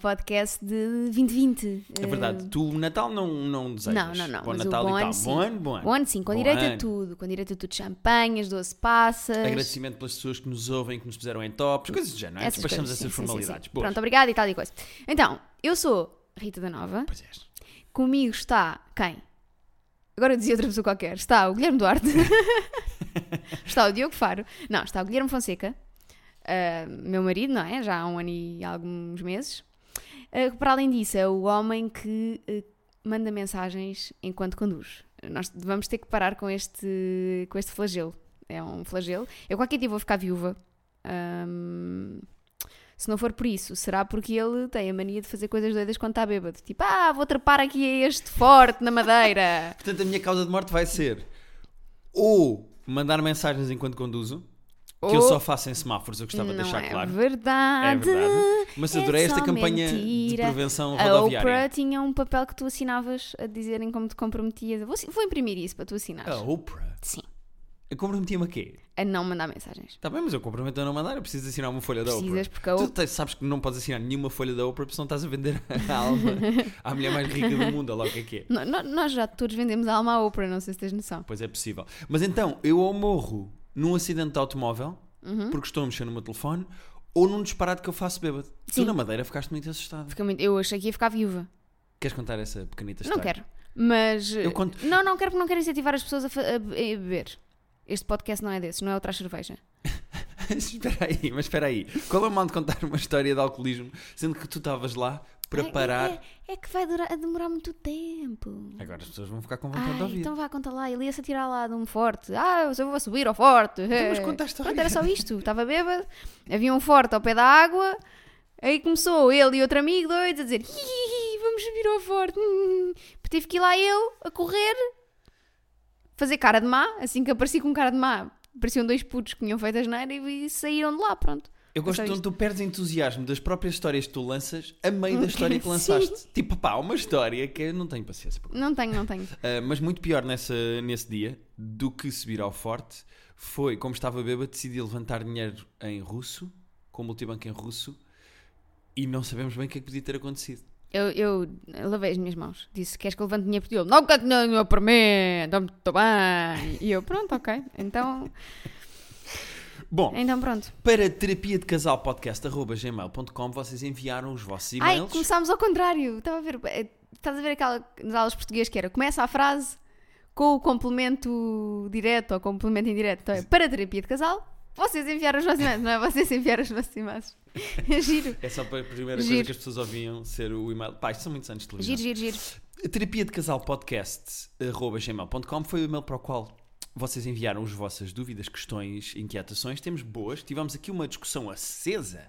podcast de 2020. É verdade. Tu o Natal não, não desejas. Não, não, não. Bom mas Natal o bom e tal. sim. Bom ano, bom ano. Bom ano, sim, com Bom direito a ano. tudo. Com direito a tudo. Champanhas, 12 passas. Agradecimento pelas pessoas que nos ouvem, que nos puseram em tops, coisas do género, não é? Despachamos essas sim, sim, sim, formalidades. sim. Boas. Pronto, obrigada e tal e coisa. Então, eu sou Rita da Nova. Pois és. Comigo está quem? Agora eu dizia outra pessoa qualquer. Está o Guilherme Duarte. está o Diogo Faro. Não, está o Guilherme Fonseca. ah, meu marido, não é? Já há um ano e alguns meses. Ah, para além disso, é o homem que ah, manda mensagens enquanto conduz. Nós vamos ter que parar com este, com este flagelo. É um flagelo. Eu qualquer dia vou ficar viúva. Ahm, se não for por isso, será porque ele tem a mania de fazer coisas doidas quando está bêbado. Tipo, ah, vou trepar aqui a este forte na madeira. Portanto, a minha causa de morte vai ser ou mandar mensagens enquanto conduzo, que eu só faço em semáforos, eu gostava de não deixar é claro. verdade. É verdade. Mas É adorei esta campanha mentira. de prevenção A rodoviária. Oprah tinha um papel que tu assinavas a dizerem como te comprometias. Vou, vou imprimir isso para tu assinares. A Oprah? Sim. Eu comprometi-me a quê? A não mandar mensagens. Está bem, mas eu comprometo a não mandar, eu preciso assinar uma folha da Oprah. Precisas, porque a Tu Oprah. te- sabes que não podes assinar nenhuma folha da Oprah porque senão estás a vender a alma à mulher mais rica do mundo, olha lá o que é que é. Nós já todos vendemos a alma à Oprah, não sei se tens noção. Pois é possível. Mas então, eu ou morro num acidente de automóvel, Uhum. porque estou a mexer no meu telefone, ou num disparate que eu faço bêbado. Sim. Tu na Madeira ficaste muito assustado. Fica muito- Eu achei que ia ficar viúva. Queres contar essa pequenita Não história? quero. Mas. Eu conto- Não, não quero porque não quero incentivar as pessoas a, a be- a beber. Este podcast não é desses, não é outra cerveja. espera aí, mas espera aí. Qual é o mal de contar uma história de alcoolismo, sendo que tu estavas lá para É-. É, é que vai durar- demorar muito tempo. Agora as pessoas vão ficar com vontade de Ai, ouvir. então vá, conta lá. Ele ia-se atirar lá de um forte. Ah, eu vou subir ao forte. Então, mas conta a história. Pronto, era só isto. Estava bêbado. Havia um forte ao pé da água. Aí começou ele e outro amigo doidos a dizer: "Ih, vamos subir ao forte. Hum." Tive que ir lá eu a correr, fazer cara de má. Assim que apareci com cara de má, pareciam dois putos que tinham feito a geneira e, e saíram de lá. Pronto. Eu gosto quando isto. tu perdes entusiasmo das próprias histórias que tu lanças a meio da história que Sim. lançaste. Tipo, pá, uma história que eu não tenho paciência para Não tenho, não tenho. Uh, mas muito pior nessa, nesse dia do que subir ao forte foi, como estava bêbado, decidi levantar dinheiro em russo, com o multibanco em russo, e não sabemos bem o que é que podia ter acontecido. Eu, eu lavei as minhas mãos. Disse: Queres que eu levante dinheiro por ti? Ele: Não, que dinheiro para mim. Dá-me muito bem. E eu: Pronto, ok. Então, Bom, então pronto. para terapia de casal podcast.gmail.com vocês enviaram os vossos Ai, e-mails. começámos ao contrário. Estava a ver. eh, Estás a ver aquela nas aulas português que era começa a frase com o complemento direto ou complemento indireto. Então é para terapia de casal, vocês enviaram os vossos e-mails, não é? Vocês enviaram os vossos e-mails. É giro. É só para a primeira coisa Giro. que as pessoas ouviam ser o e-mail. Pá, isto são muitos anos de televisão. Giro, giro, giro. Terapia de casal podcast.gmail.com foi o e-mail para o qual vocês enviaram as vossas dúvidas, questões, inquietações. Temos boas. Tivemos aqui uma discussão acesa.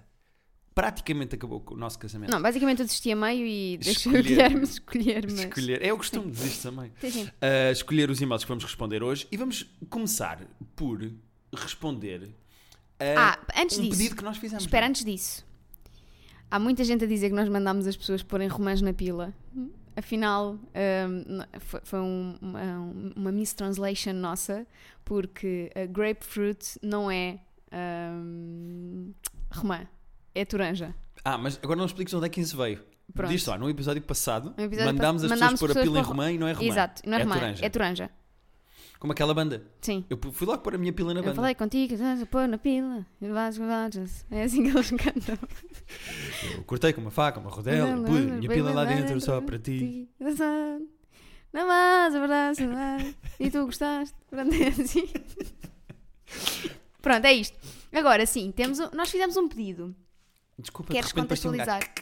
Praticamente acabou com o nosso casamento. Não, basicamente eu desisti a meio e deixei o Escolher. Guilherme escolher, mas. Escolher. É o costume disto também. Sim, sim. Uh, escolher os e-mails que vamos responder hoje e vamos começar por responder a Ah, antes um disso. pedido que nós fizemos. Espera, não é? antes disso. Há muita gente a dizer que nós mandámos as pessoas porem romãs na pila. Afinal, n- foi, foi um- uma, uma mistranslation nossa, porque a grapefruit não é hum, romã, é toranja. Ah, mas agora não expliques onde é que isso veio. Pronto. Diz só, no episódio passado, No episódio mandámos as pass- pessoas mandámos pôr a pila em romã e não é romã. Exato, não é, romã, toranja. é toranja. Como aquela banda. Sim. Eu fui logo pôr a minha pila na Eu banda. falei contigo, pôr na pila, é assim que eles cantam. Eu cortei com uma faca, uma rodela, e pus a minha pila lá dentro só para ti. Não mais, a verdade, a verdade. E tu gostaste? Pronto, é assim. Pronto, é isto. Agora sim, temos nós fizemos um pedido. Desculpa, Queres de repente parecia um contextualizar?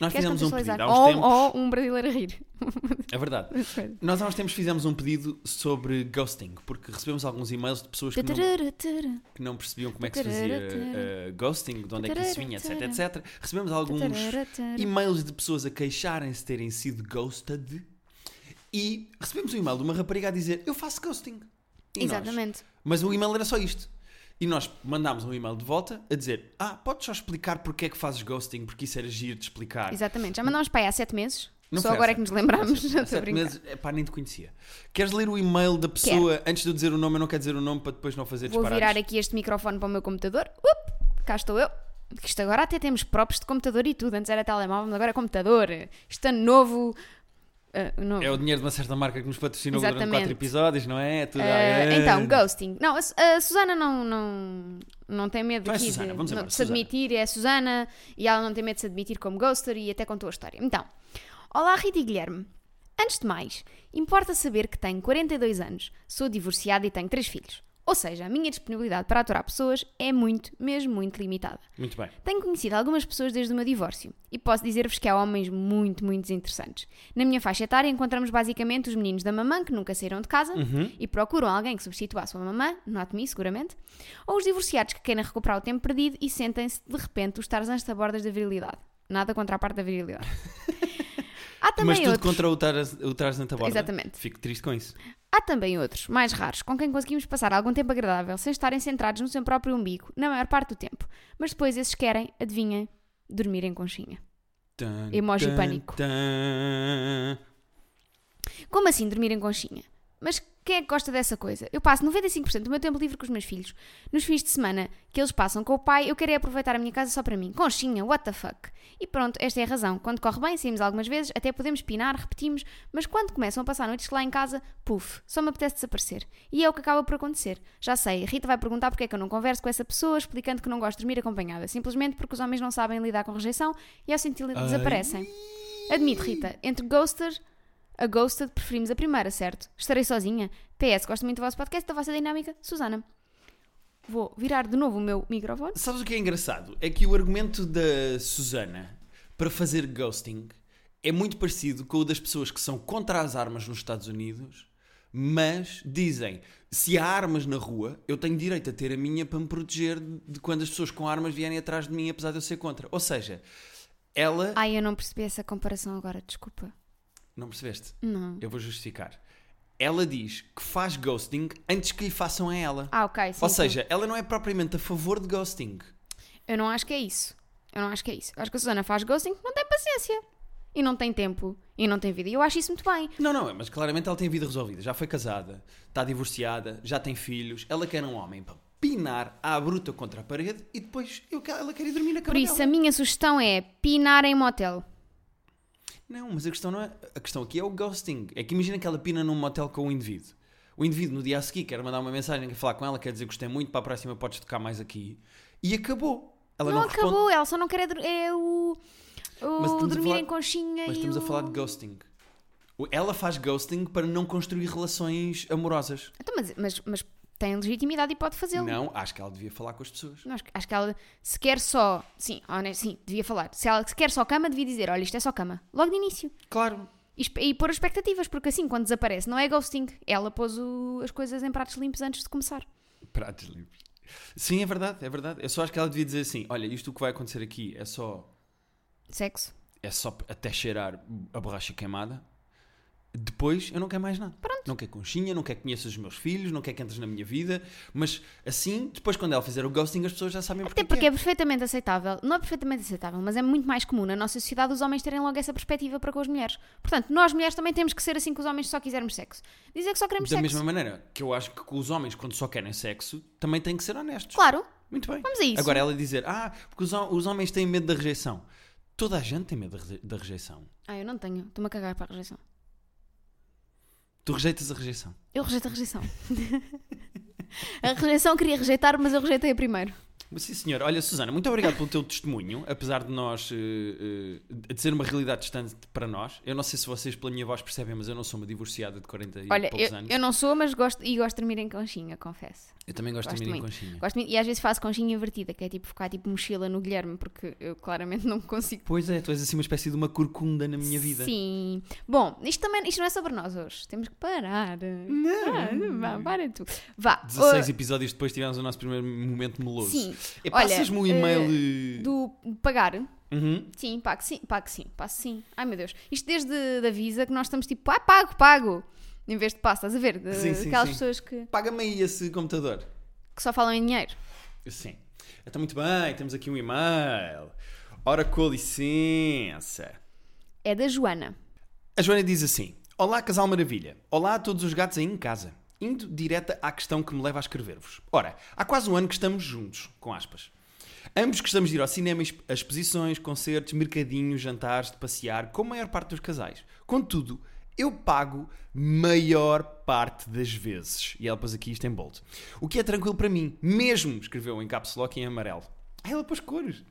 Nós Queres fizemos um pedido há uns Ou, tempos. ou um brasileiro a rir. É verdade. Nós há uns tempos fizemos um pedido sobre ghosting, porque recebemos alguns e-mails de pessoas que não, que não percebiam como é que se fazia eh, ghosting, de onde é que isso vinha, etc, etc. Recebemos alguns e-mails de pessoas a queixarem-se de terem sido ghosted e recebemos um e-mail de uma rapariga a dizer eu faço ghosting. E nós? Exatamente. Mas o e-mail era só isto. E nós mandámos um e-mail de volta a dizer ah, podes só explicar porque é que fazes ghosting, porque isso era giro de explicar. Exatamente. Já mandámos para aí há sete meses. Não Só agora é que nos lembramos. há Já sete- meses, epá, nem te conhecia. Queres ler o e-mail da pessoa antes de eu dizer o nome? Eu não quero dizer o nome para depois não fazer Vou virar aqui este microfone para o meu computador. Up, cá estou eu. isto agora até temos próprios de computador e tudo. Antes era telemóvel, mas agora é computador. Isto é novo. Uh. É o dinheiro de uma certa marca que nos patrocinou Exatamente. durante quatro episódios, não é? é tudo uh, então, ghosting. Não, a, a, Susana não, não, não tem medo é aqui Susana, de, não, de se admitir, é a Susana, e ela não tem medo de se admitir como ghoster e até contou a história. Então, olá Rita e Guilherme. Antes de mais, importa saber que tenho 42 anos, sou divorciada e tenho três filhos. Ou seja, a minha disponibilidade para aturar pessoas é muito, mesmo muito limitada. Muito bem. Tenho conhecido algumas pessoas desde o meu divórcio e posso dizer-vos que há homens muito, muito interessantes. Na minha faixa etária encontramos basicamente os meninos da mamã que nunca saíram de casa uhum. e procuram alguém que substitua a sua mamã, not me, seguramente, ou os divorciados que querem recuperar o tempo perdido e sentem-se de repente os tarzãs da bordas da virilidade. Nada contra a parte da virilidade. Há também Mas tudo outros... contra o, Tarzan o Tarzan da borda. Exatamente. Fico triste com isso. Há também outros, mais raros, com quem conseguimos passar algum tempo agradável sem estarem centrados no seu próprio umbigo, na maior parte do tempo. Mas depois esses querem, adivinhem, dormir em conchinha. Tum, Emoji tum, pânico. Tum. Como assim dormir em conchinha? Mas quem é que gosta dessa coisa? Eu passo 95% do meu tempo livre com os meus filhos. Nos fins de semana que eles passam com o pai, eu quero é aproveitar a minha casa só para mim. Conchinha, what the fuck? E pronto, esta é a razão. Quando corre bem, saímos algumas vezes, até podemos pinar, repetimos, mas quando começam a passar noites lá em casa, puf, só me apetece desaparecer. E é o que acaba por acontecer. Já sei, a Rita vai perguntar porque é que eu não converso com essa pessoa, explicando que não gosto de dormir acompanhada, simplesmente porque os homens não sabem lidar com rejeição e ao sentir desaparecem. Admito, Rita, entre ghosters a Ghosted preferimos a primeira, certo? Estarei sozinha. PS, gosto muito do vosso podcast, da vossa dinâmica. Susana. Vou virar de novo o meu microfone. Sabes o que é engraçado? É que o argumento da Susana para fazer ghosting é muito parecido com o das pessoas que são contra as armas nos Estados Unidos, mas dizem: se há armas na rua, eu tenho direito a ter a minha para me proteger de quando as pessoas com armas vierem atrás de mim, apesar de eu ser contra. Ou seja, ela. Ai, eu não percebi essa comparação agora, desculpa. Não percebeste? Não. Eu vou justificar. Ela diz que faz ghosting antes que lhe façam a ela. Ah, ok. Sim, Ou seja, sim. ela não é propriamente a favor de ghosting. Eu não acho que é isso. Eu não acho que é isso. Eu acho que a Susana faz ghosting porque não tem paciência. E não tem tempo. E não tem vida. E eu acho isso muito bem. Não, não, mas claramente ela tem vida resolvida. Já foi casada, está divorciada, já tem filhos. Ela quer um homem para pinar à bruta contra a parede e depois eu, ela quer ir dormir na cama Por isso, dela. a minha sugestão é pinar em motel. Não, mas a questão não é. A questão aqui é o ghosting. É que imagina que ela pina num motel com o indivíduo. O indivíduo no dia a seguir quer mandar uma mensagem, quer falar com ela, quer dizer gostei muito, para a próxima podes tocar mais aqui. E acabou. Ela não, não acabou, responde... ela só não quer é o, o dormir falar... em conchinha Mas estamos o... a falar de ghosting. Ela faz ghosting para não construir relações amorosas. Então, mas, mas, mas tem legitimidade e pode fazê-lo. Não, acho que ela devia falar com as pessoas. Não, acho, acho, que ela, se quer só. Sim, honesto, sim, devia falar. Se ela se quer só cama, devia dizer: olha, isto é só cama. Logo de início. Claro. E, e pôr expectativas, porque assim, quando desaparece, não é ghosting. Ela pôs o, as coisas em pratos limpos antes de começar. Pratos limpos. Sim, é verdade, é verdade. Eu só acho que ela devia dizer assim: olha, isto o que vai acontecer aqui é só. Sexo. É só até cheirar a borracha queimada depois eu não quero mais nada. Pronto. Não quero conchinha, não quero que conheças os meus filhos, não quero que entres na minha vida. Mas assim, depois quando ela fizer o ghosting, as pessoas já sabem porque. Até porque é. é. perfeitamente aceitável. Não é perfeitamente aceitável, mas é muito mais comum na nossa sociedade os homens terem logo essa perspectiva para com as mulheres. Portanto, nós mulheres também temos que ser assim com os homens se só quisermos sexo. Dizer que só queremos da sexo. Da mesma maneira que eu acho que com os homens, quando só querem sexo, também têm que ser honestos. Claro. Muito bem. Vamos a isso. Agora ela dizer, ah, porque os, os homens têm medo da rejeição. Toda a gente tem medo da rejeição. Ah, eu não tenho. Estou-me a cagar para a rejeição. Tu rejeitas a rejeição? Eu rejeito a rejeição. a rejeição queria rejeitar, mas eu rejeitei a primeiro. Sim, senhor. Olha, Susana, muito obrigado pelo teu testemunho, apesar de nós, uh, uh, de ser uma realidade distante para nós. Eu não sei se vocês pela minha voz percebem, mas eu não sou uma divorciada de 40 Olha, e poucos eu, anos. eu não sou, mas gosto, e gosto de dormir em conchinha, confesso. Eu também gosto, gosto de dormir muito. em conchinha. Gosto muito, e às vezes faço conchinha invertida, que é tipo ficar tipo mochila no Guilherme, porque eu claramente não consigo. Pois é, tu és assim uma espécie de uma corcunda na minha vida. Sim. Bom, isto também isto não é sobre nós hoje. Temos que parar. Não. Ah, vá, para tu. Vá. 16 uh... episódios depois tivemos o nosso primeiro momento meloso. Sim. E passas-me um e-mail. Uh, do pagar. Uhum. Sim, pago sim, pago sim, passo sim. Ai meu Deus. Isto desde da Visa que nós estamos tipo, ah, pago, pago. Em vez de passo, estás a ver? De, sim, sim, aquelas sim. pessoas que. Paga-me aí esse computador. Que só falam em dinheiro. Sim. Então, muito bem, temos aqui um e-mail. Ora, com licença. É da Joana. A Joana diz assim: Olá, Casal Maravilha. Olá a todos os gatos aí em casa. Indo direta à questão que me leva a escrever-vos. Ora, há quase um ano que estamos juntos, com aspas. Ambos gostamos de ir ao cinema, a exposições, concertos, mercadinhos, jantares, de passear, como a maior parte dos casais. Contudo, eu pago maior parte das vezes. E ela pôs aqui isto em bold. O que é tranquilo para mim, mesmo, escreveu em caps lock em amarelo. Ela pôs cores.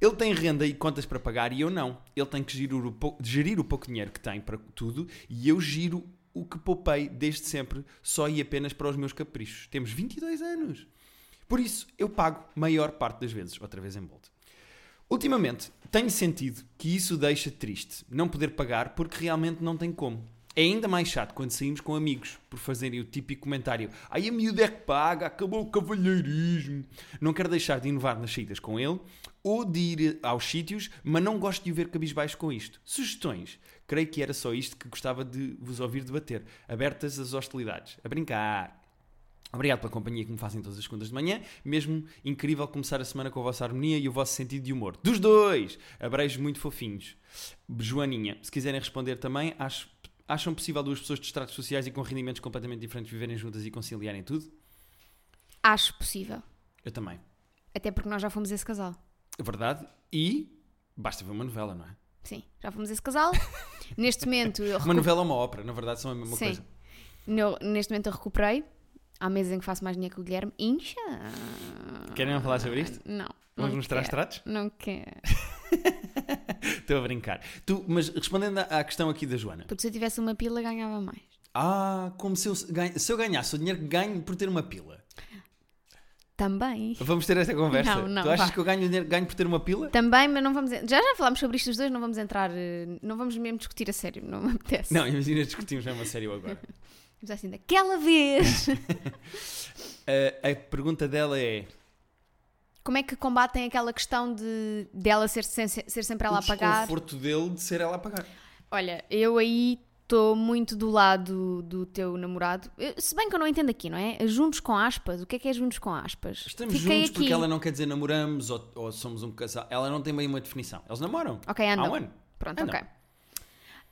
Ele tem renda e contas para pagar e eu não. Ele tem que gerir o, gerir o pouco dinheiro que tem para tudo e eu giro o que poupei desde sempre só e apenas para os meus caprichos. Temos 22 anos. Por isso, eu pago maior parte das vezes, outra vez em bold. Ultimamente, tenho sentido que isso deixa triste, não poder pagar porque realmente não tem como. É ainda mais chato quando saímos com amigos por fazerem o típico comentário Ai, a miúda é que paga, acabou o cavalheirismo. Não quero deixar de inovar nas saídas com ele ou de ir aos sítios, mas não gosto de o ver cabisbaixo com isto. Sugestões? Creio que era só isto que gostava de vos ouvir debater. Abertas as hostilidades. A brincar. Obrigado pela companhia que me fazem todas as segundas de manhã. Mesmo incrível começar a semana com a vossa harmonia e o vosso sentido de humor. Dos dois! Abreijos muito fofinhos. Joaninha, se quiserem responder também, acho, acham possível duas pessoas de estratos sociais e com rendimentos completamente diferentes viverem juntas e conciliarem tudo? Acho possível. Eu também. Até porque nós já fomos esse casal. Verdade. E basta ver uma novela, não é? Sim, já fomos esse casal. neste momento. Uma novela ou uma ópera, na verdade são a mesma Sim. coisa. No, neste momento eu recuperei. Há meses em que faço mais dinheiro que o Guilherme. Incha! Querem falar sobre isto? Não. Vamos mostrar quero. extratos? Não quero. Estou a brincar. Tu, mas respondendo à questão aqui da Joana. Porque se eu tivesse uma pila ganhava mais. Ah, como se eu, se eu ganhasse o dinheiro que ganho por ter uma pila. Também. Vamos ter esta conversa. Não, não, tu achas vá. que eu ganho o ganho por ter uma pila? Também, mas não vamos. Já já falámos sobre isto os dois, não vamos entrar. eh, Não vamos mesmo discutir a sério, não me apetece. Não, imagina discutimos mesmo a sério agora. Mas assim, daquela vez. a, a pergunta dela é: Como é que combatem aquela questão de dela ser, ser, ser sempre ela o a pagar? desconforto dele de ser ela a pagar. Olha, eu aí estou muito do lado do teu namorado. Se bem que eu não entendo aqui, não é? Juntos com aspas. O que é que é juntos com aspas? Estamos Fiquei juntos aqui. porque ela não quer dizer namoramos ou, ou somos um casal. Ela não tem bem uma definição. Eles namoram. Ok, Há andam. um ano. Pronto, Andam. ok.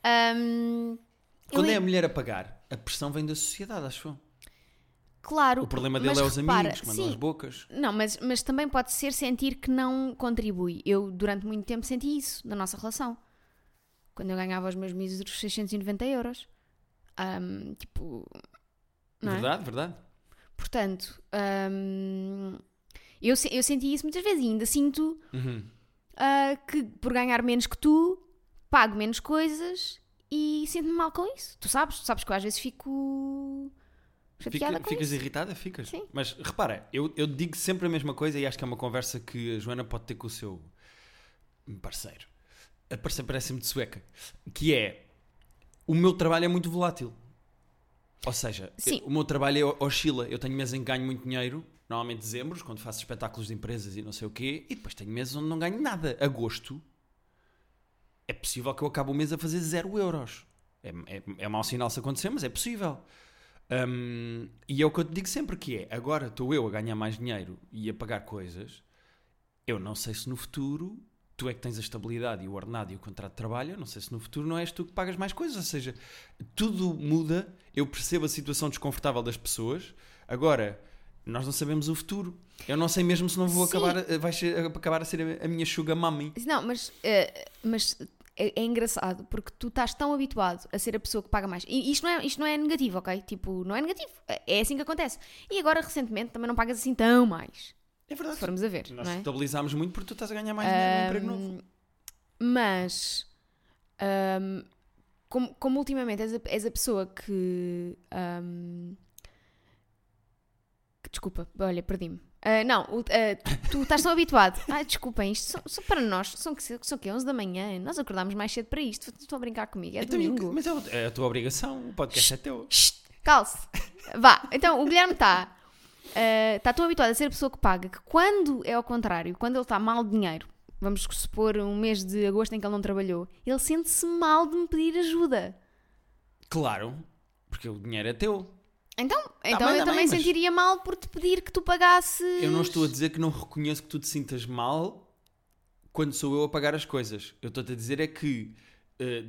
Eu Quando é a mulher a pagar, a pressão vem da sociedade, acho eu. Claro. O problema dele é os repara, amigos que mandam sim, as bocas. Não, mas, mas também pode ser sentir que não contribui. Eu, durante muito tempo, senti isso na nossa relação. Quando eu ganhava os meus míseros 690 euros. Ahm, tipo. Não é? Verdade, verdade. Portanto, ahm, eu, eu senti isso muitas vezes e ainda sinto Uhum. ah, que por ganhar menos que tu, pago menos coisas e sinto-me mal com isso. Tu sabes? Tu sabes que eu às vezes fico chateada Fica- ficas isso. irritada? Ficas. Sim. Mas repara, eu, eu digo sempre a mesma coisa e acho que é uma conversa que a Joana pode ter com o seu parceiro. Parece-me de sueca. Que é, o meu trabalho é muito volátil. Ou seja, eu- o meu trabalho é oscila. Eu tenho meses em que ganho muito dinheiro, normalmente dezembro, quando faço espetáculos de empresas e não sei o quê, e depois tenho meses onde não ganho nada. Agosto, é possível que eu acabe o mês a fazer zero euros. É, é, é mau sinal se acontecer, mas é possível. Hum, e é o que eu te digo sempre que é, agora estou eu a ganhar mais dinheiro e a pagar coisas, eu não sei se no futuro, tu é que tens a estabilidade e o ordenado e o contrato de trabalho, não sei se no futuro não és tu que pagas mais coisas, ou seja, tudo muda, eu percebo a situação desconfortável das pessoas, agora, nós não sabemos o futuro. Eu não sei mesmo se não vou Sim. acabar, a- vai ser- acabar a ser a, minha sugar mummy. Não, mas, eh, mas é, é engraçado porque tu estás tão habituado a ser a pessoa que paga mais. E isto não é, isto não é negativo, ok? Tipo, não é negativo. É assim que acontece. E agora, recentemente, também não pagas assim tão mais. É verdade. Se formos a ver, Nós não é? estabilizámos muito porque tu estás a ganhar mais dinheiro no emprego novo. Mas, ahm, como, como ultimamente és a, és a pessoa que, ahm, que- Desculpa, olha, perdi-me. Ah, não, ah, tu, estás tão habituado. Ai, desculpem, isto são, são para nós. São, que- são que 11 da manhã. Nós acordámos mais cedo para isto. Estão a brincar comigo. É Então, domingo. mas é, é a tua obrigação, o podcast é teu. Shhh, calce. Vá, então o Guilherme está está tão habituado a ser a pessoa que paga que quando é ao contrário, quando ele está mal de dinheiro, vamos supor um mês de agosto em que ele não trabalhou, ele sente-se mal de me pedir ajuda. Claro, porque o dinheiro é teu. Então, então bem, eu tá também mas- sentiria mal por te pedir que tu pagasses. Eu não estou a dizer que não reconheço que tu te sintas mal quando sou eu a pagar as coisas. Eu estou-te a dizer é que eh,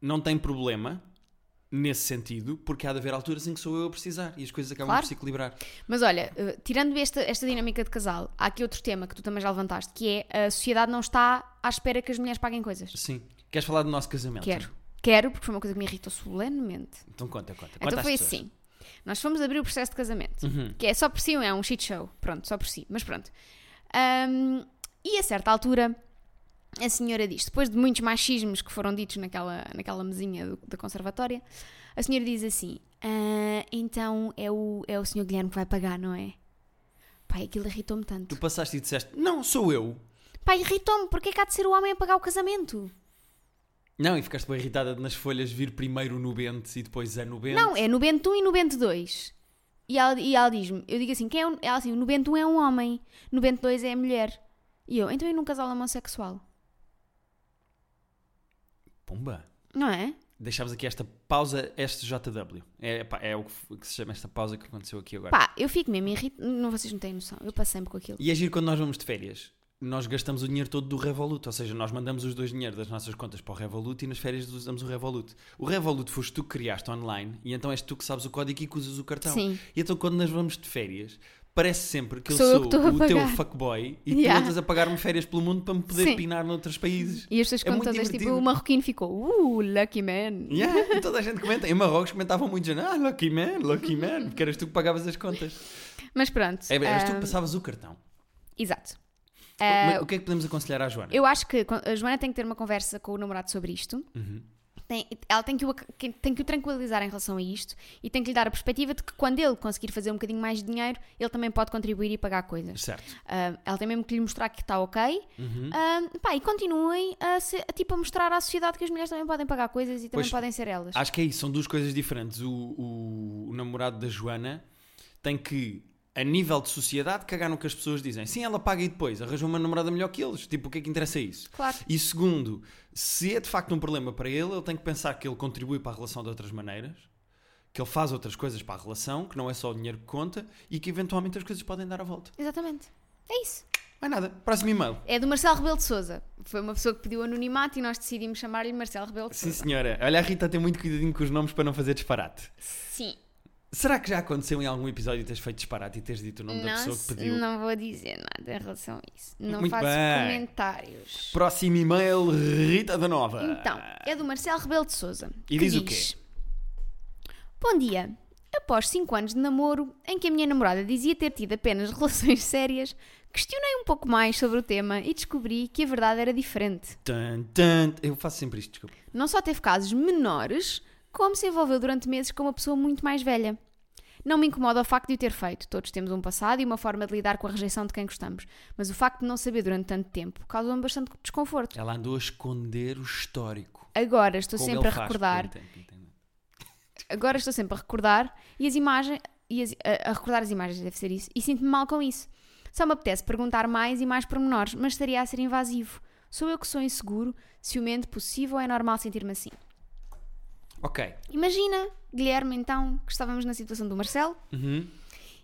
não tem problema nesse sentido, porque há de haver alturas em que sou eu a precisar e as coisas acabam Claro. por se equilibrar. Mas olha, eh, tirando esta, esta dinâmica de casal, há aqui outro tema que tu também já levantaste, que é a sociedade não está à espera que as mulheres paguem coisas. Sim. Queres falar do nosso casamento? Quero. Quero, porque foi uma coisa que me irritou solenemente. Então conta, conta. Então Conta às foi pessoas. assim. Nós fomos abrir o processo de casamento, Uhum. que é só por si, é um shit show. Pronto, só por si. Mas pronto. Ahm, e a certa altura, a senhora diz, depois de muitos machismos que foram ditos naquela, naquela mesinha do- da conservatória, a senhora diz assim: "Ah, então é o, é o senhor Guilherme que vai pagar, não é? Pai, aquilo irritou-me tanto. Tu passaste e disseste, não, sou eu. Pai, irritou-me, porque é que há de ser o homem a pagar o casamento? Não, e ficaste bem irritada de nas folhas vir primeiro no Bente e depois a no Bente. Não, é no Bento 1 e no Bento 2. E ela, e ela diz-me, eu digo assim, quem é um, ela assim, no Bento 1 é um homem, no Bento 2 é a mulher. E eu, então e num casal homossexual? Pumba. Não é? Deixámos aqui esta pausa SJW. É, pá, é o que se chama esta pausa que aconteceu aqui agora. Pá, eu fico mesmo irritada, não, vocês não têm noção, eu passei-me com aquilo. E é giro quando nós vamos de férias. Nós gastamos o dinheiro todo do Revolut, ou seja, nós mandamos os dois dinheiro das nossas contas para o Revolut e nas férias usamos o Revolut. O Revolut foste tu que criaste online e então és tu que sabes o código e que usas o cartão. Sim. E então quando nós vamos de férias, parece sempre que eu Sou eu que o teu pagar. fuckboy e Yeah. tu andas a pagar-me férias pelo mundo para me poder Sim. pinar noutros países. E as pessoas É muito todas, tipo, divertido. o marroquino ficou, uh, lucky man. Yeah, toda a gente comenta. Em Marrocos comentavam muito, já, ah, lucky man, lucky man, porque eras tu que pagavas as contas. Mas pronto. É, eras tu que ah, passavas o cartão. Exato. Ah, o que é que podemos aconselhar à Joana? eu acho que a Joana tem que ter uma conversa com o namorado sobre isto. Uhum. Tem- ela tem que, o, tem que o tranquilizar em relação a isto e tem que lhe dar a perspectiva de que quando ele conseguir fazer um bocadinho mais de dinheiro, ele também pode contribuir e pagar coisas. Certo. Ah, ela tem mesmo que lhe mostrar que está ok. Uhum. Ah, pá, e continuem a, ser- a, tipo, a mostrar à sociedade que as mulheres também podem pagar coisas e também Pois, podem ser elas. Acho que é isso, são duas coisas diferentes. O, o- o namorado da Joana tem que, a nível de sociedade, cagar no que as pessoas dizem. Sim, ela paga e depois arranja uma namorada melhor que eles. Tipo, o que é que interessa isso? Claro. E segundo, se é de facto um problema para ele, ele tem que pensar que ele contribui para a relação de outras maneiras, que ele faz outras coisas para a relação, que não é só o dinheiro que conta e que eventualmente as coisas podem dar a volta. Exatamente. É isso. Mais nada. Próximo e-mail. É do Marcelo Rebelo de Souza. Foi uma pessoa que pediu anonimato e nós decidimos chamar-lhe Marcelo Rebelo de Sim, Souza. senhora. Olha, a Rita tem muito cuidadinho com os nomes para não fazer disparate. Sim. Será que já aconteceu em algum episódio teres feito disparate e teres dito o nome da Não, pessoa que pediu? não vou dizer nada em relação a isso. Não Muito faço bem. comentários. Próximo e-mail, Rita da Nova. Então, é do Marcelo Rebelo de Souza. E que diz o Bom dia. Após 5 anos de namoro, em que a minha namorada dizia ter tido apenas relações sérias, questionei um pouco mais sobre o tema e descobri que a verdade era diferente. Tan, tan. Eu faço sempre isto, desculpa. Não só teve casos menores, como se envolveu durante meses com uma pessoa muito mais velha. Não me incomoda o facto de o ter feito. Todos temos um passado e uma forma de lidar com a rejeição de quem gostamos. Mas o facto de não saber durante tanto tempo causa-me bastante desconforto. Ela andou a esconder o histórico. Agora estou Como sempre a recordar agora estou sempre a recordar e as imagens e as- a, a recordar as imagens deve ser isso e sinto-me mal com isso. Só me apetece perguntar mais e mais pormenores, mas estaria a ser invasivo. Sou eu que sou inseguro, ciumento, possível ou é normal sentir-me assim? Ok. Imagina, Guilherme, então, que estávamos na situação do Marcelo Uhum.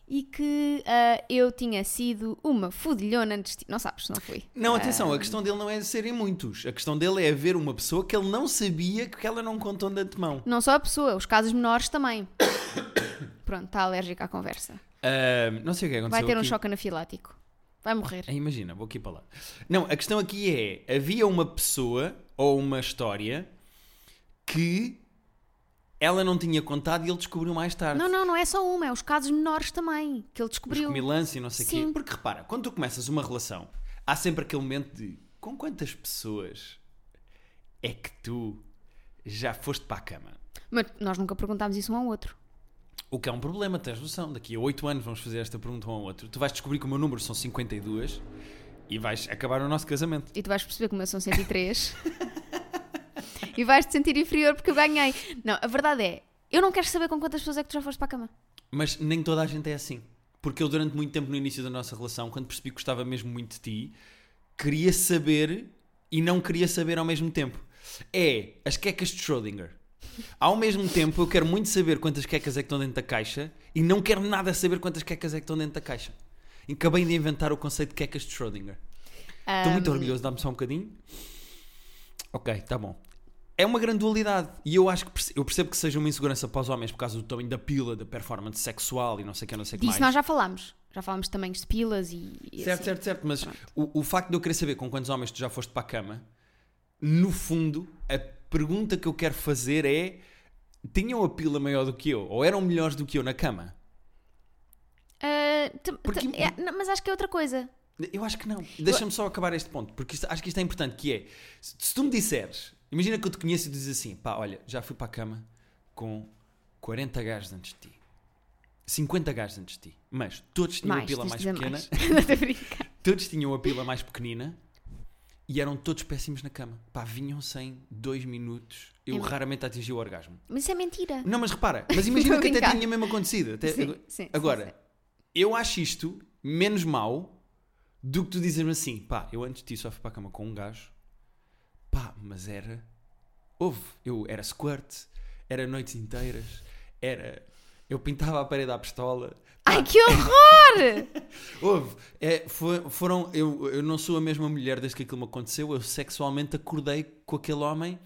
e que ah, eu tinha sido uma fudilhona antes de ti. Não sabes, não fui. Não, atenção, a questão dele não é serem muitos. A questão dele é haver uma pessoa que ele não sabia que ela não contou de antemão. Não só a pessoa, os casos menores também. Pronto, está alérgica à conversa. Ahm, não sei o que aconteceu Vai ter um aqui. choque anafilático. Vai morrer. Ah, Imagina, vou aqui para lá. Não, a questão aqui é: havia uma pessoa ou uma história que ela não tinha contado e ele descobriu mais tarde. Não, não, não é só uma, é os casos menores também que ele Os descobriu. comilance e não sei o quê. Sim. Porque repara, quando tu começas uma relação, há sempre aquele momento de com quantas pessoas é que tu já foste para a cama? Mas nós nunca perguntámos isso um ao outro. O que é um problema, tens noção. Daqui a 8 anos vamos fazer esta pergunta um ao outro. Tu vais descobrir que o meu número são 52 e vais acabar o nosso casamento. E tu vais perceber que o meu são 103. e vais te sentir inferior porque eu ganhei. Não, a verdade é, eu não quero saber com quantas pessoas é que tu já foste para a cama. Mas nem toda a gente é assim. Porque eu, durante muito tempo no início da nossa relação, quando percebi que gostava mesmo muito de ti, queria saber e não queria saber ao mesmo tempo. É as quecas de Schrödinger. Ao mesmo tempo, eu quero muito saber quantas quecas é que estão dentro da caixa e não quero nada saber quantas quecas é que estão dentro da caixa. E Acabei de inventar o conceito de quecas de Schrödinger. Estou muito orgulhoso, dá-me só um bocadinho. Ok, tá bom. É uma grande dualidade. E eu acho que eu percebo que seja uma insegurança para os homens por causa do tamanho da pila, da performance sexual e não sei o que, não sei o que Disso mais. nós já falámos. Já falámos de tamanhos de pilas e. e Certo, assim. certo, certo. Mas o, o facto de eu querer saber com quantos homens tu já foste para a cama, no fundo, a pergunta que eu quero fazer é: tinham a pila maior do que eu? Ou eram melhores do que eu na cama? T- Porque- é, mas acho que é outra coisa. Eu acho que não. Deixa-me só acabar este ponto, porque isto- acho que isto é importante, que é, se tu me disseres, imagina que eu te conheço e dizes assim, pá, olha, já fui para a cama com 40 gajos antes de ti. 50 gajos antes de ti. Mas todos tinham Mais, a pila mais pequena. mais. Todos tinham a pila mais pequenina e eram todos péssimos na cama. Pá, vinham sem dois minutos. Eu É- raramente atingi o orgasmo. Mas isso é mentira. Não, mas repara, mas imagina que até tinha mesmo acontecido. Até- Sim, sim, Agora, sim. eu acho isto menos mau do que tu dizeres-me assim, pá, eu antes de ti só fui para a cama com um gajo, pá, mas era. Houve, eu era squirt, era noites inteiras, era. Eu pintava a parede à pistola. Ai, que horror! Houve, é, foi- foram. Eu, eu não sou a mesma mulher desde que aquilo me aconteceu, eu sexualmente acordei com aquele homem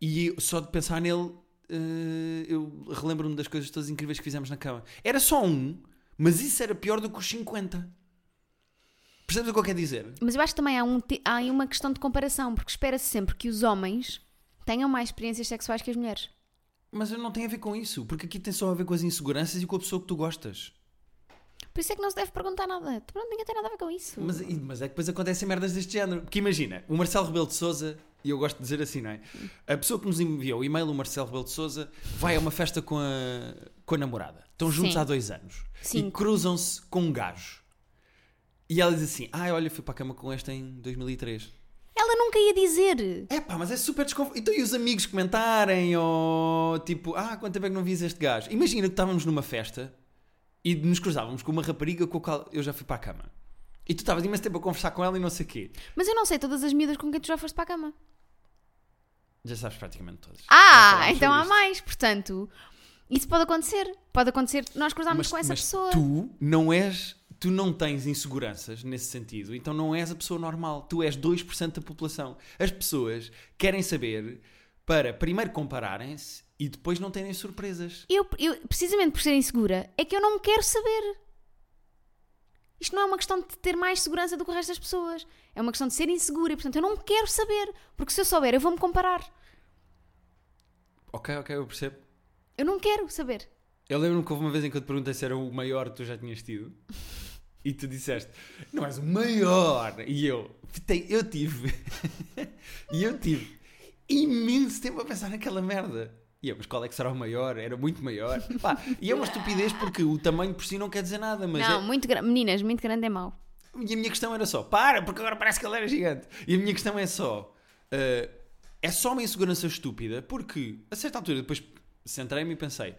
e só de pensar nele. eh, eu relembro-me das coisas todas incríveis que fizemos na cama. Era só um, mas isso era pior do que os 50. Percebes o que eu quero dizer? Mas eu acho que também há, um, há aí uma questão de comparação, porque espera-se sempre que os homens tenham mais experiências sexuais que as mulheres. Mas não tem a ver com isso, porque aqui tem só a ver com as inseguranças e com a pessoa que tu gostas. Por isso é que não se deve perguntar nada. Pronto, ninguém tem nada a ver com isso. Mas, e- mas é que depois acontecem merdas deste género. Porque imagina, o Marcelo Rebelo de Souza, e eu gosto de dizer assim, não é? A pessoa que nos enviou o e-mail, o Marcelo Rebelo de Souza, vai a uma festa com a, com a namorada. Estão juntos Sim. há dois anos. E Cinco. cruzam-se com um gajo. E ela diz assim: Ah, olha, fui para a cama com esta em 2003. Ela nunca ia dizer. É pá, mas é super desconfortável. Então, e os amigos comentarem, ou tipo, ah, quanto tempo é que não vis este gajo? Imagina que estávamos numa festa e nos cruzávamos com uma rapariga com a qual eu já fui para a cama. E tu estavas imenso tempo a conversar com ela e não sei o quê. Mas eu não sei todas as miúdas com quem tu já foste para a cama. Já sabes praticamente todas. Ah, então há isto. mais. Portanto, isso pode acontecer. Pode acontecer nós cruzarmos Mas, com essa mas pessoa. tu não és, tu não tens inseguranças nesse sentido, então não és a pessoa normal. Tu és 2% da população. As pessoas querem saber para primeiro compararem-se e depois não terem surpresas. Eu, eu, precisamente por ser insegura, é que eu não quero saber. Isto não é uma questão de ter mais segurança do que o resto das pessoas. É uma questão de ser insegura e, portanto, eu não quero saber. Porque se eu souber, eu vou-me comparar. Ok, ok, eu percebo. Eu não quero saber. Eu lembro-me que houve uma vez em que eu te perguntei se era o maior que tu já tinhas tido. E tu disseste, não és o maior. E eu, "Tem- eu tive. e eu tive imenso tempo a pensar naquela merda. E eu, mas qual é que será o maior? Era muito maior. Pá, e é uma estupidez porque o tamanho por si não quer dizer nada. Mas não, é- muito grande. Meninas, muito grande é mau. E a minha questão era só, para, porque agora parece que ele era gigante. E a minha questão é só, eh, é só uma insegurança estúpida, porque a certa altura depois centrei-me e pensei, "Pô,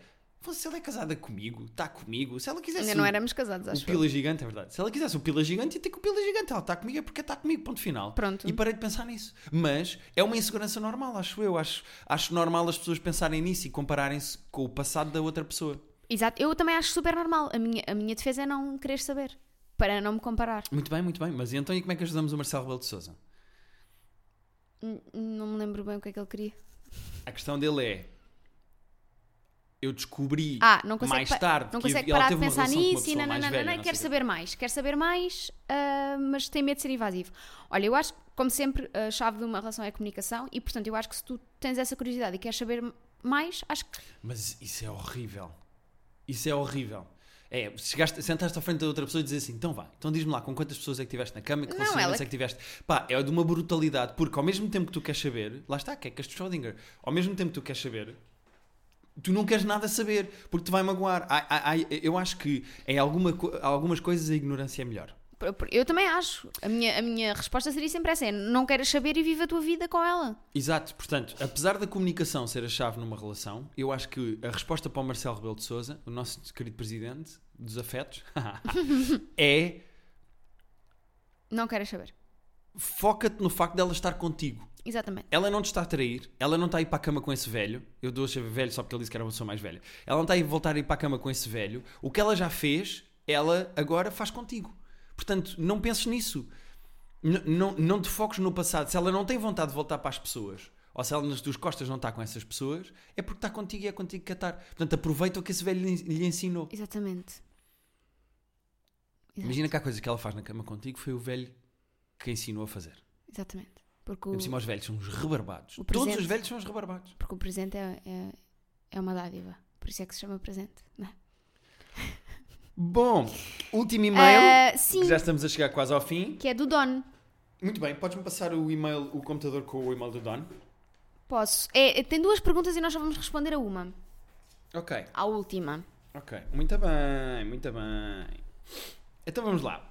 se ela é casada comigo, está comigo, se ela quisesse Ainda não o- éramos casados, o acho eu. pila gigante, é verdade. Se ela quisesse o pila gigante, ia ter que o pila gigante. Ela está comigo é porque está comigo, ponto final. Pronto. E parei de pensar nisso. Mas é uma insegurança normal, acho eu. Acho, acho normal as pessoas pensarem nisso e compararem-se com o passado da outra pessoa. Exato. Eu também acho super normal. A minha, a minha defesa é não querer saber. Para não me comparar. Muito bem, muito bem. Mas e então e como é que ajudamos o Marcelo Rebelo de Sousa? N- Não me lembro bem o que é que ele queria. A questão dele é. Eu descobri Ah, mais tarde não que consegue parar de pensar nisso e não, não, não, não, quer saber mais, quer saber mais, ah, mas tem medo de ser invasivo. Olha, eu acho que, como sempre, a chave de uma relação é a comunicação e, portanto, eu acho que se tu tens essa curiosidade e queres saber mais, acho que Mas isso é horrível. Isso é horrível. É, chegaste, sentaste à frente da outra pessoa e dizes assim: então vá, então diz-me lá com quantas pessoas é que estiveste na cama que relacionamentos ela é que tiveste. Pá, é de uma brutalidade, porque ao mesmo tempo que tu queres saber, lá está, que é Castro Schrödinger, ao mesmo tempo que tu queres saber, tu não queres nada saber, porque te vai magoar. Ai, ai, ai, eu acho que em alguma, co- algumas coisas a ignorância é melhor. Eu também acho. A minha, a minha resposta seria sempre essa: é não queres saber e vive a tua vida com ela. Exato, portanto, apesar da comunicação ser a chave numa relação, eu acho que a resposta para o Marcelo Rebelo de Souza, o nosso querido presidente dos afetos, é Não queres saber. foca-te no facto dela estar contigo. Exatamente. Ela não te está a trair, ela não está a ir para a cama com esse velho. Eu dou a velho só porque ele disse que era uma pessoa mais velha. Ela não está a ir voltar a ir para a cama com esse velho. O que ela já fez, ela agora faz contigo. Portanto, não penses nisso. N- não, não te foques no passado. Se ela não tem vontade de voltar para as pessoas, ou se ela nas tuas costas não está com essas pessoas, é porque está contigo e é contigo que está. Portanto, aproveita o que esse velho lhe, lhe ensinou. Exatamente. Imagina que a coisa que ela faz na cama contigo foi o velho que ensinou a fazer. Exatamente. Porque Por o, cima, os velhos são os rebarbados. o Todos presente- os velhos são os rebarbados. porque o presente é, é, é uma dádiva. Por isso é que se chama presente. Não é? Bom, último e-mail. Ah, sim, que já estamos a chegar quase ao fim. que é do Don. Muito bem, podes-me passar o e-mail, o computador com o e-mail do Don? Posso. É, é- tem duas perguntas e nós só vamos responder a uma. Ok, À última. ok. Muito bem, muito bem. Então vamos lá.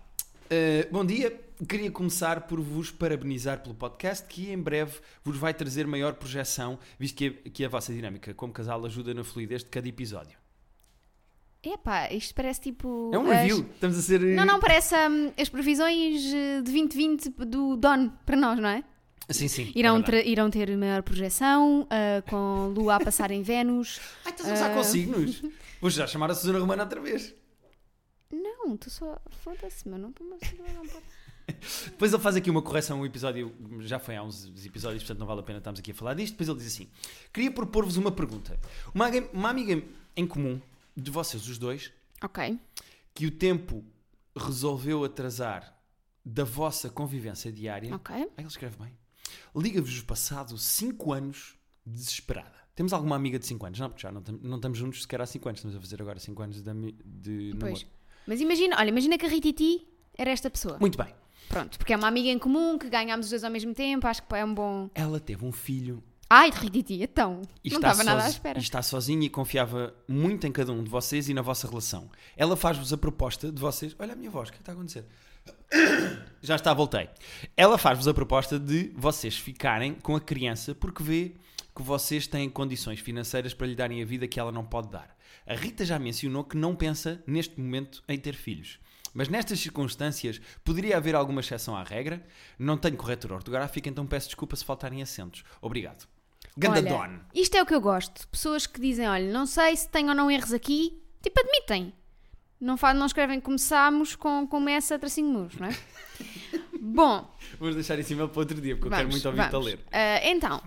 Uh, bom dia, queria começar por vos parabenizar pelo podcast que em breve vos vai trazer maior projeção, visto que a, que a vossa dinâmica como casal ajuda na fluidez de cada episódio. Epá, isto parece tipo. É um as- review, estamos a ser. uh, Não, não, parece hum, as previsões eh, de 2020 do Don para nós, não é? Sim, sim. Irão, é tra- irão ter maior projeção, ah, com Lua a passar em Vênus. Ai, estás a usar Ah. consignos. Vou já chamar a Susana Romana outra vez. Não, tu só. Foda-se, meu. Não. Depois ele faz aqui uma correção, um episódio, já foi há uns episódios, portanto não vale a pena estarmos aqui a falar disto. Depois ele diz assim: Queria propor-vos uma pergunta. Uma, amiga- uma amiga em comum, de vocês os dois, que o tempo resolveu atrasar da vossa convivência diária. Ok. Ah, ele escreve bem. Liga-vos passado 5 anos desesperada. Temos alguma amiga de 5 anos? Não, porque já não, não estamos juntos sequer há 5 anos. Estamos a fazer agora 5 anos de, de namoro. Mas imagina, olha, imagina que a Rititi era esta pessoa. Muito bem. Pronto, porque é uma amiga em comum, que ganhámos os dois ao mesmo tempo, acho que é um bom. Ela teve um filho Ai, Rititi, então. E não estava nada à espera. E está sozinha e confiava muito em cada um de vocês e na vossa relação. Ela faz-vos a proposta de vocês. Olha a minha voz, o que está a acontecer? Já está, voltei. Ela faz-vos a proposta de vocês ficarem com a criança porque vê que vocês têm condições financeiras para lhe darem a vida que ela não pode dar. A Rita já mencionou que não pensa neste momento em ter filhos. Mas nestas circunstâncias poderia haver alguma exceção à regra. Não tenho corretora ortográfica, então peço desculpa se faltarem acentos. Obrigado. Ganda Olha, Don. Isto é o que eu gosto. Pessoas que dizem, olha, não sei se tenho ou não erros aqui, tipo, admitem. Não, fa- não escrevem começamos com começa tracinho muros, não é? Bom, Vamos deixar esse e-mail para outro dia, porque eu quero vamos, muito ouvir-te a vamos. ler. Ah, então,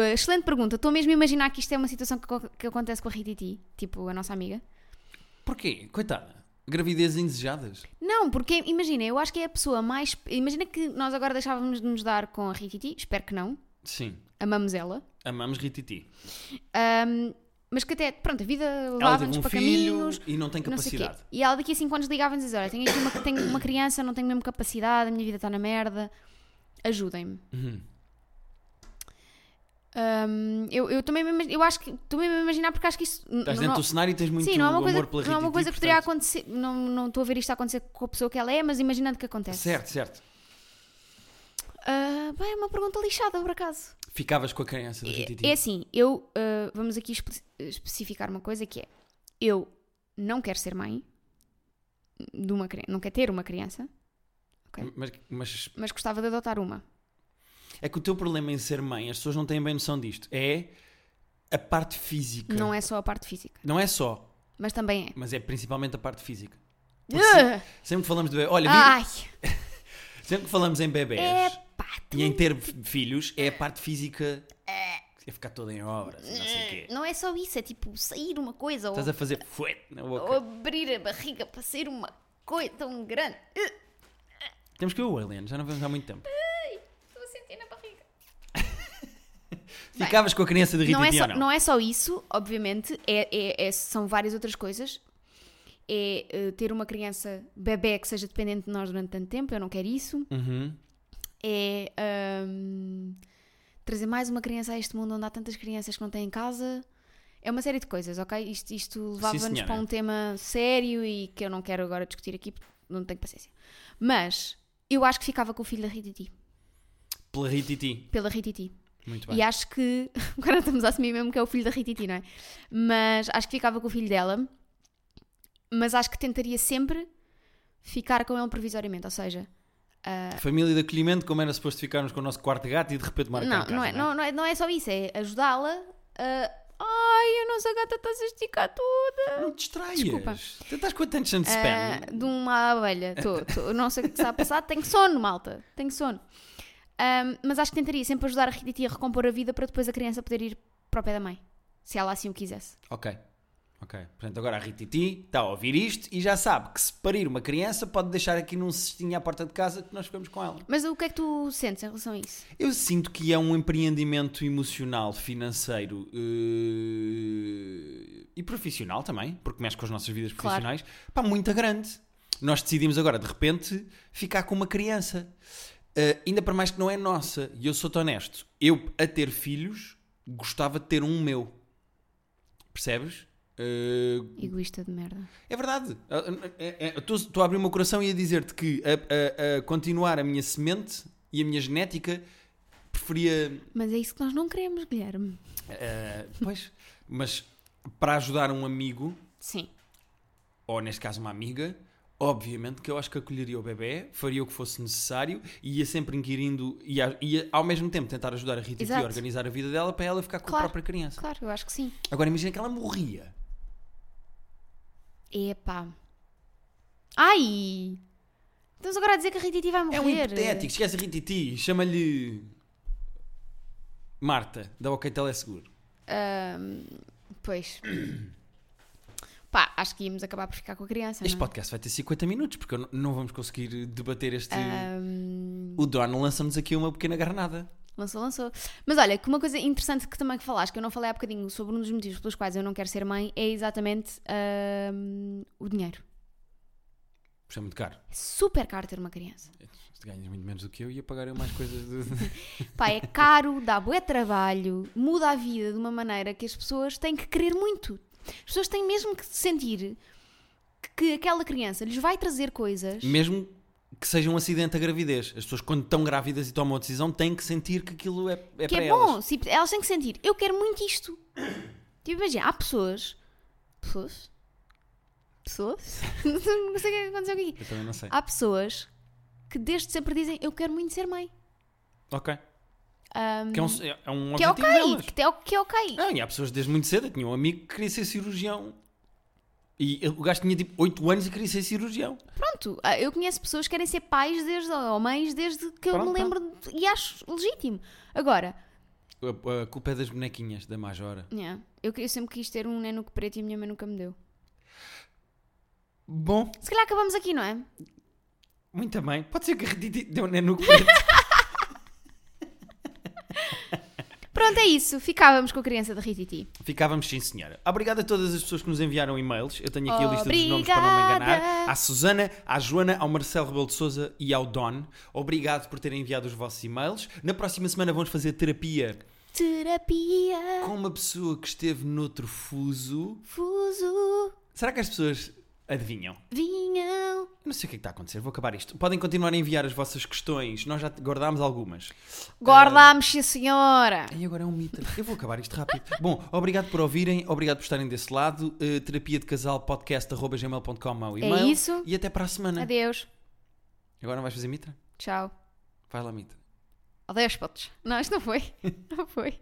ah, excelente pergunta. Estou mesmo a imaginar que isto é uma situação que, que acontece com a Rititi, tipo a nossa amiga. Porquê? Coitada. Gravidezes indesejadas. Não, porque imagina, eu acho que é a pessoa mais. Imagina que nós agora deixávamos de nos dar com a Rititi, espero que não, Sim. amamos ela. Amamos Rititi. Ahm, mas que até, pronto, a vida levava-nos um para caminhos. e não tem não capacidade. E ela daqui a 5 anos ligava-nos e dizia: Olha, tenho aqui uma, tenho uma criança, não tenho mesmo capacidade, a minha vida está na merda, ajudem-me. Uhum. Ahm, eu, eu também me eu acho que mesmo a imaginar porque acho que isso Estás não- dentro do cenário e tens muito sim, não é uma amor coisa, pela não é uma coisa que poderia acontecer. Não, não estou a ver isto a acontecer com a pessoa que ela é, mas imaginando que acontece. Certo, certo. Ah, bem, é uma pergunta lixada, por acaso. Ficavas com a criança da Rititi. É, é assim, eu ah, vamos aqui espe- especificar uma coisa que é eu não quero ser mãe de uma criança, não quero ter uma criança, ok? Mas, mas mas gostava de adotar uma. É que o teu problema em ser mãe, as pessoas não têm bem noção disto, é a parte física. Não é só a parte física, Não é só, mas também é. mas é principalmente a parte física. Porque Ah! Sempre que falamos de bebê, olha, Ai, sempre que falamos em bebés é pá, e em ter filhos, é a parte física é ficar toda em obras, não sei o quê. não é só isso, é tipo sair uma coisa ou, Estás a fazer na ou boca. abrir a barriga para sair uma coisa tão grande. Temos que ver o Alien, já não vemos há muito tempo. Estou a sentir na barriga. Ficavas com a criança de Rita Não é, só, não? não é só isso, obviamente, é, é- é- são várias outras coisas. É eh, ter uma criança bebê que seja dependente de nós durante tanto tempo, eu não quero isso. Uhum. É ahm, trazer mais uma criança a este mundo onde há tantas crianças que não têm casa. É uma série de coisas, ok? Isto, isto levava-nos para um tema sério e que eu não quero agora discutir aqui porque não tenho paciência. Mas eu acho que ficava com o filho da Rititi, Pela Rititi. pela Rititi. Muito bem. E acho que. Agora estamos a assumir mesmo que é o filho da Rititi, não é? Mas acho que ficava com o filho dela. Mas acho que tentaria sempre ficar com ele provisoriamente. Ou seja, Família de acolhimento, como era suposto ficarmos com o nosso quarto gato e de repente marcar não, casa, não, é, não é? não, é, não é só isso. É ajudá-la a. Ai, a nossa gata está a se esticar toda. Não te distraias. Desculpa. Tu estás com attention Ah, span. de uma abelha. Tô, tô, não sei o que está a passar. Tenho sono, malta. Tenho sono. Um, mas acho que tentaria sempre ajudar a Rita a recompor a vida para depois a criança poder ir para o pé da mãe. Se ela assim o quisesse. Ok. Ok. Portanto, agora a Rititi está a ouvir isto e já sabe que se parir uma criança pode deixar aqui num cestinho à porta de casa que nós ficamos com ela. Mas o que é que tu sentes em relação a isso? Eu sinto que é um empreendimento emocional, financeiro uh, e profissional também, porque mexe com as nossas vidas profissionais, claro. pá, muito grande. Nós decidimos agora, de repente, ficar com uma criança. Uh, ainda para mais que não é nossa. E eu sou-te honesto. Eu, a ter filhos, gostava de ter um meu. Percebes? Uh, Egoísta de merda. É verdade. Estou a abrir o meu coração e a dizer-te que a, a, a, continuar a minha semente e a minha genética preferia. Mas é isso que nós não queremos, Guilherme. Uh, pois, mas para ajudar um amigo. Sim. Ou neste caso uma amiga, obviamente que eu acho que acolheria o bebê, faria o que fosse necessário e ia sempre inquirindo, e ia ao mesmo tempo tentar ajudar a Rita a organizar a vida dela para ela ficar com claro, a própria criança. Claro, eu acho que sim. Agora imagina que ela morria. Epá. Ai! Estamos agora a dizer que a Rititi vai morrer. É um hipotético. Esquece a Rititi. Chama-lhe... Marta, da OK Teleseguro. Um, pois. Pá, acho que íamos acabar por ficar com a criança. Este não? É? podcast vai ter 50 minutos, porque não vamos conseguir debater este. Um... O Don lança-nos aqui uma pequena granada. Lançou, lançou. Mas olha, que uma coisa interessante que também que falaste, que eu não falei há bocadinho sobre um dos motivos pelos quais eu não quero ser mãe, é exatamente uh, o dinheiro. Isso é muito caro. É super caro ter uma criança. Se ganhas muito menos do que eu, ia pagar mais coisas. De... Pá, é caro, dá bué trabalho, muda a vida de uma maneira que as pessoas têm que querer muito. As pessoas têm mesmo que sentir que, que aquela criança lhes vai trazer coisas. Mesmo que seja um acidente a gravidez. As pessoas, quando estão grávidas e tomam a decisão, têm que sentir que aquilo é, é que para é elas. bom. Tipo, elas têm que sentir, eu quero muito isto. Tipo, imagina, há pessoas. Pessoas? Pessoas? não sei o que é aconteceu aqui. Eu também não sei. Há pessoas que desde sempre dizem, eu quero muito ser mãe. Ok. Um, que é um, é um que é ok, delas. Que é, que é ok. Não, e há pessoas desde muito cedo. Eu tinha um amigo que queria ser cirurgião. E o gajo tinha tipo 8 anos e queria ser cirurgião. Pronto, ah, eu conheço pessoas que querem ser pais desde, ou mães desde que Pronto, eu me lembro de, e acho legítimo. Agora. A, a, culpa é das bonequinhas da Majora. Yeah. Eu, eu sempre quis ter um nenuco preto e a minha mãe nunca me deu. Bom. Se calhar acabamos aqui, não é? Muito bem. Pode ser que a deu um nenuco preto. Pronto, é isso. Ficávamos com a criança da Rititi. Ficávamos, sim, senhora. Obrigado a todas as pessoas que nos enviaram e-mails. Eu tenho aqui a lista dos nomes para não me enganar. À Susana, à Joana, ao Marcelo Rebelo de Souza e ao Don. Obrigado por terem enviado os vossos e-mails. Na próxima semana vamos fazer terapia. Terapia. Com uma pessoa que esteve noutro fuso. Fuso. Será que as pessoas Adivinham? Vinham. Não sei o que é que está a acontecer, vou acabar isto. Podem continuar a enviar as vossas questões, nós já guardámos algumas. Guardámos, sim senhora. E agora é um mito. Eu vou acabar isto rápido. Bom, obrigado por ouvirem, obrigado por estarem desse lado. Uh, terapia de casal podcast.gmail.com é o e-mail. É isso. E até para a semana. Adeus. Agora não vais fazer mitra? Tchau. Vai lá, mitra. Adeus, potes. Não, isto não foi. Não foi.